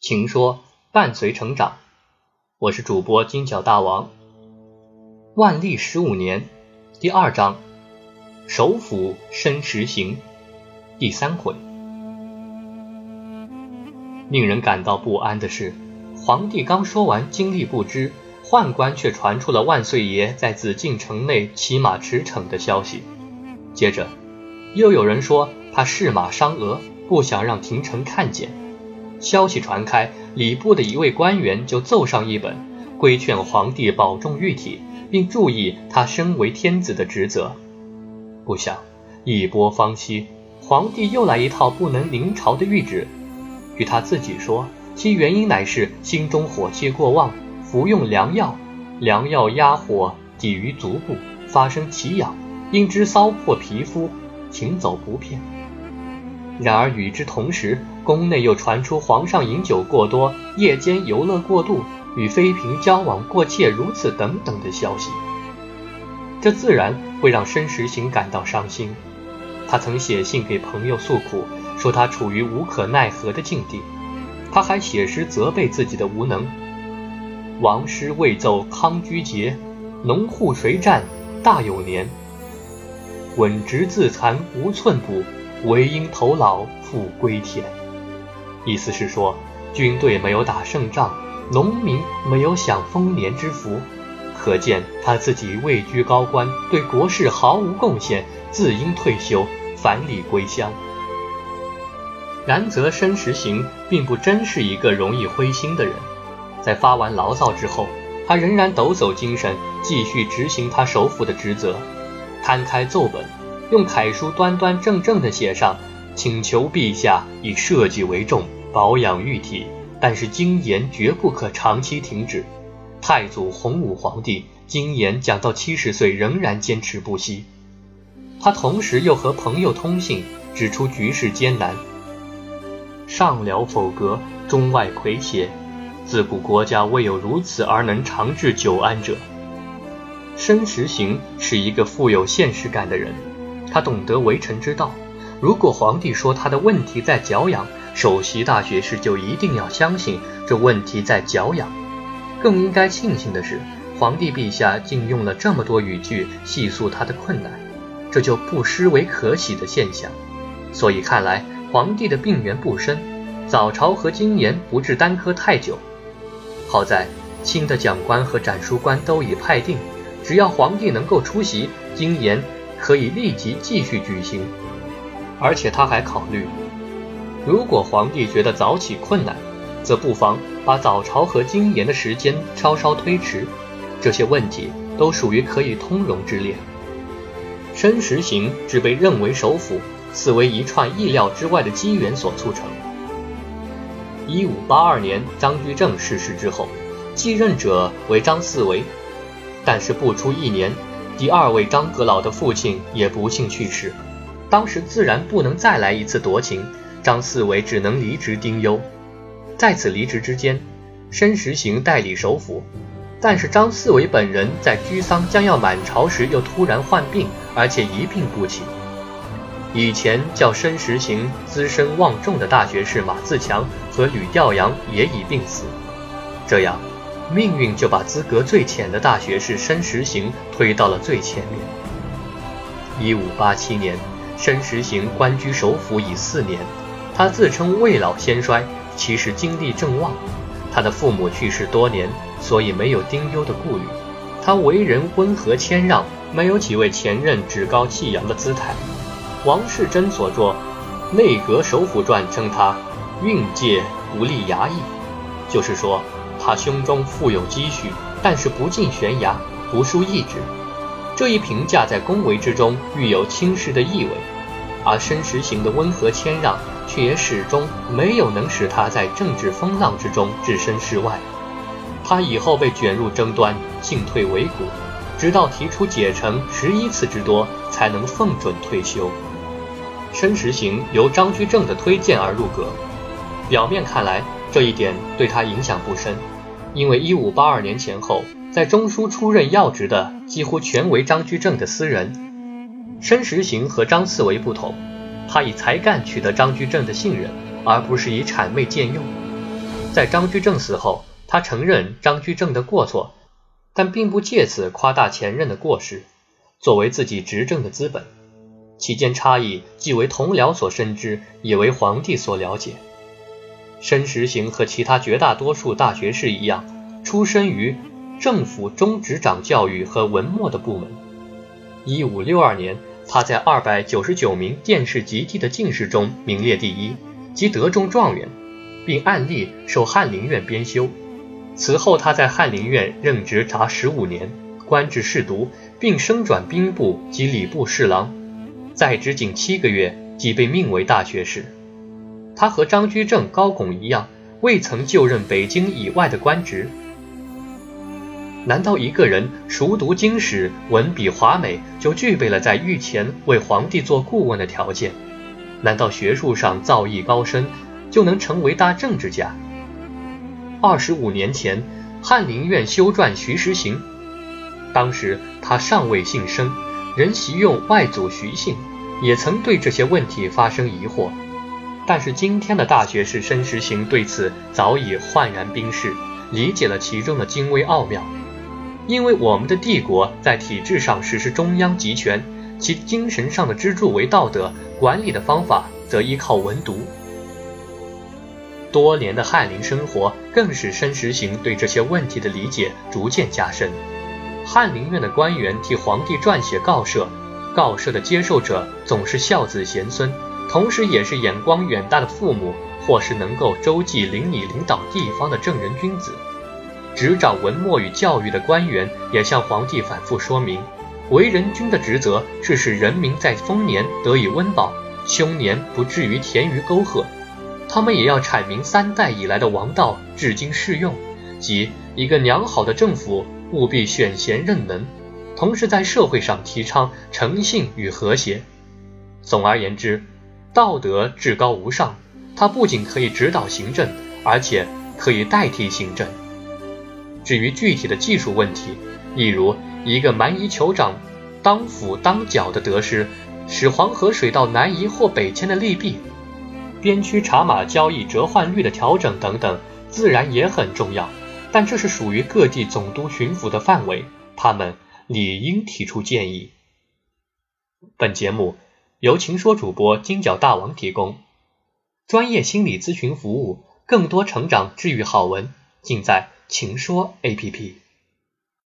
情说伴随成长，我是主播金角大王。万历十五年，第二章，首辅申时行，第三回。令人感到不安的是，皇帝刚说完精力不支，宦官却传出了万岁爷在紫禁城内骑马驰骋的消息。接着，又有人说他试马伤额，不想让廷臣看见。消息传开，礼部的一位官员就奏上一本，规劝皇帝保重玉体，并注意他身为天子的职责。不想一波方息，皇帝又来一套不能临朝的谕旨。据他自己说，其原因乃是心中火气过旺，服用良药，良药压火抵于足部，发生奇痒，因之骚破皮肤，行走不便。然而与之同时，宫内又传出皇上饮酒过多、夜间游乐过度、与妃嫔交往过切如此等等的消息，这自然会让申时行感到伤心。他曾写信给朋友诉苦。说他处于无可奈何的境地，他还写诗责备自己的无能。王师未奏康居节，农户谁占大有年？稳直自残无寸补，唯因头老复归田。意思是说，军队没有打胜仗，农民没有享丰年之福，可见他自己位居高官，对国事毫无贡献，自应退休，返礼归乡。然则申时行并不真是一个容易灰心的人，在发完牢骚之后，他仍然抖擞精神，继续执行他首辅的职责。摊开奏本，用楷书端端正正地写上：“请求陛下以社稷为重，保养玉体，但是经言绝不可长期停止。”太祖洪武皇帝经言讲到七十岁仍然坚持不息。他同时又和朋友通信，指出局势艰难。上辽否阁，中外魁邪，自古国家未有如此而能长治久安者。申时行是一个富有现实感的人，他懂得为臣之道。如果皇帝说他的问题在脚痒，首席大学士就一定要相信这问题在脚痒。更应该庆幸的是，皇帝陛下竟用了这么多语句细诉他的困难，这就不失为可喜的现象。所以看来。皇帝的病源不深，早朝和经言不致耽搁太久。好在新的讲官和展书官都已派定，只要皇帝能够出席，经言可以立即继续举行。而且他还考虑，如果皇帝觉得早起困难，则不妨把早朝和经言的时间稍稍推迟。这些问题都属于可以通融之列。申时行只被认为首辅。此为一串意料之外的机缘所促成。一五八二年，张居正逝世之后，继任者为张四维，但是不出一年，第二位张阁老的父亲也不幸去世，当时自然不能再来一次夺情，张四维只能离职丁忧。在此离职之间，申时行代理首辅，但是张四维本人在居丧将要满朝时又突然患病，而且一病不起。以前叫申时行资深望重的大学士马自强和吕调阳也已病死，这样命运就把资格最浅的大学士申时行推到了最前面。一五八七年，申时行官居首辅已四年，他自称未老先衰，其实精力正旺。他的父母去世多年，所以没有丁忧的顾虑。他为人温和谦让，没有几位前任趾高气扬的姿态。王世贞所作《内阁首辅传》称他运介不立衙役，就是说他胸中富有积蓄，但是不进悬崖，不输意志。这一评价在恭维之中寓有轻视的意味，而申时行的温和谦让，却也始终没有能使他在政治风浪之中置身事外。他以后被卷入争端，进退维谷，直到提出解成十一次之多，才能奉准退休。申时行由张居正的推荐而入阁，表面看来这一点对他影响不深，因为一五八二年前后，在中书出任要职的几乎全为张居正的私人。申时行和张四维不同，他以才干取得张居正的信任，而不是以谄媚僭用。在张居正死后，他承认张居正的过错，但并不借此夸大前任的过失，作为自己执政的资本。其间差异既为同僚所深知，也为皇帝所了解。申时行和其他绝大多数大学士一样，出身于政府中执掌教育和文墨的部门。一五六二年，他在二百九十九名殿试及第的进士中名列第一，即得中状元，并按例受翰林院编修。此后，他在翰林院任职达十五年，官至侍读，并升转兵部及礼部侍郎。在职仅七个月，即被命为大学士。他和张居正、高拱一样，未曾就任北京以外的官职。难道一个人熟读经史、文笔华美，就具备了在御前为皇帝做顾问的条件？难道学术上造诣高深，就能成为大政治家？二十五年前，翰林院修撰徐时行，当时他尚未姓生，仍习用外祖徐姓。也曾对这些问题发生疑惑，但是今天的大学士申时行对此早已焕然冰释，理解了其中的精微奥妙。因为我们的帝国在体制上实施中央集权，其精神上的支柱为道德，管理的方法则依靠文读。多年的翰林生活更使申时行对这些问题的理解逐渐加深。翰林院的官员替皇帝撰写告赦。告赦的接受者总是孝子贤孙，同时也是眼光远大的父母，或是能够周济邻里、领导地方的正人君子。执掌文墨与教育的官员也向皇帝反复说明，为人君的职责是使人民在丰年得以温饱，凶年不至于填于沟壑。他们也要阐明三代以来的王道至今适用，即一个良好的政府务必选贤任能。同时，在社会上提倡诚信与和谐。总而言之，道德至高无上，它不仅可以指导行政，而且可以代替行政。至于具体的技术问题，例如一个蛮夷酋长当辅当角的得失，使黄河水道南移或北迁的利弊，边区茶马交易折换率的调整等等，自然也很重要。但这是属于各地总督巡抚的范围，他们。理应提出建议。本节目由情说主播金角大王提供，专业心理咨询服务，更多成长治愈好文，尽在情说 APP。